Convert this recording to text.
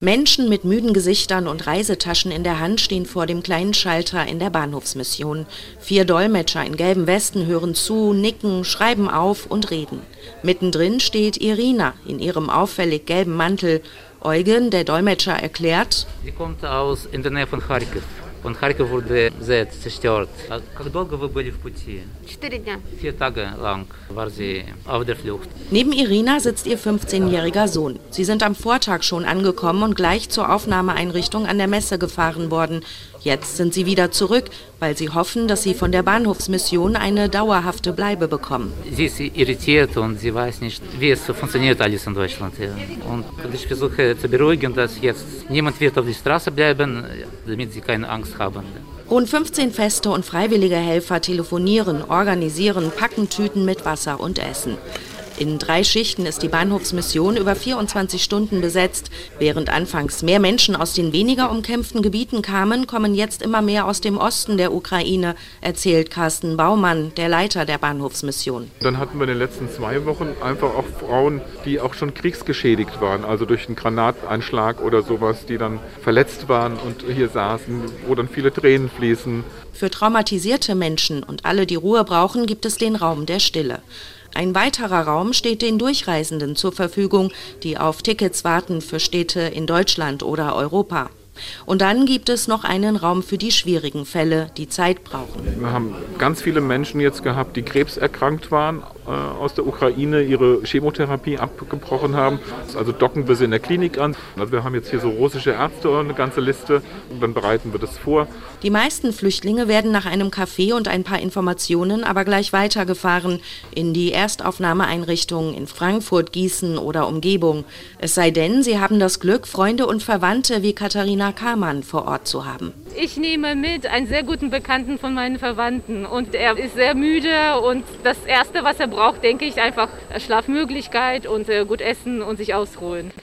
Menschen mit müden Gesichtern und Reisetaschen in der Hand stehen vor dem kleinen Schalter in der Bahnhofsmission. Vier Dolmetscher in gelben Westen hören zu, nicken, schreiben auf und reden. Mittendrin steht Irina in ihrem auffällig gelben Mantel. Eugen, der Dolmetscher, erklärt: Sie kommt aus in der Nähe von Kharkiv. Und Kharkiv wurde sehr zerstört. Как долго вы были в пути? Vier Tage lang war sie auf der Flucht. Neben Irina sitzt ihr 15-jähriger Sohn. Sie sind am Vortag schon angekommen und gleich zur Aufnahmeeinrichtung an der Messe gefahren worden. Jetzt sind sie wieder zurück, weil sie hoffen, dass sie von der Bahnhofsmission eine dauerhafte Bleibe bekommen. Sie ist irritiert und sie weiß nicht, wie es funktioniert alles in Deutschland. Ja. Und ich versuche zu beruhigen, dass jetzt niemand wird auf die Straße bleiben, damit sie keine Angst haben. Rund 15 Feste und freiwillige Helfer telefonieren, organisieren, packen Tüten mit Wasser und Essen. In drei Schichten ist die Bahnhofsmission über 24 Stunden besetzt. Während anfangs mehr Menschen aus den weniger umkämpften Gebieten kamen, kommen jetzt immer mehr aus dem Osten der Ukraine, erzählt Carsten Baumann, der Leiter der Bahnhofsmission. Dann hatten wir in den letzten zwei Wochen einfach auch Frauen, die auch schon kriegsgeschädigt waren, also durch einen Granateinschlag oder sowas, die dann verletzt waren und hier saßen, wo dann viele Tränen fließen. Für traumatisierte Menschen und alle, die Ruhe brauchen, gibt es den Raum der Stille. Ein weiterer Raum steht den Durchreisenden zur Verfügung, die auf Tickets warten für Städte in Deutschland oder Europa. Und dann gibt es noch einen Raum für die schwierigen Fälle, die Zeit brauchen. Wir haben ganz viele Menschen jetzt gehabt, die krebserkrankt waren aus der Ukraine, ihre Chemotherapie abgebrochen haben. Also docken wir sie in der Klinik an. Also wir haben jetzt hier so russische Ärzte, eine ganze Liste. Und dann bereiten wir das vor. Die meisten Flüchtlinge werden nach einem Café und ein paar Informationen aber gleich weitergefahren in die Erstaufnahmeeinrichtungen in Frankfurt, Gießen oder Umgebung. Es sei denn, sie haben das Glück, Freunde und Verwandte wie Katharina Kamann vor Ort zu haben. Ich nehme mit einen sehr guten Bekannten von meinen Verwandten und er ist sehr müde und das Erste, was er braucht, denke ich, einfach Schlafmöglichkeit und äh, gut essen und sich ausruhen.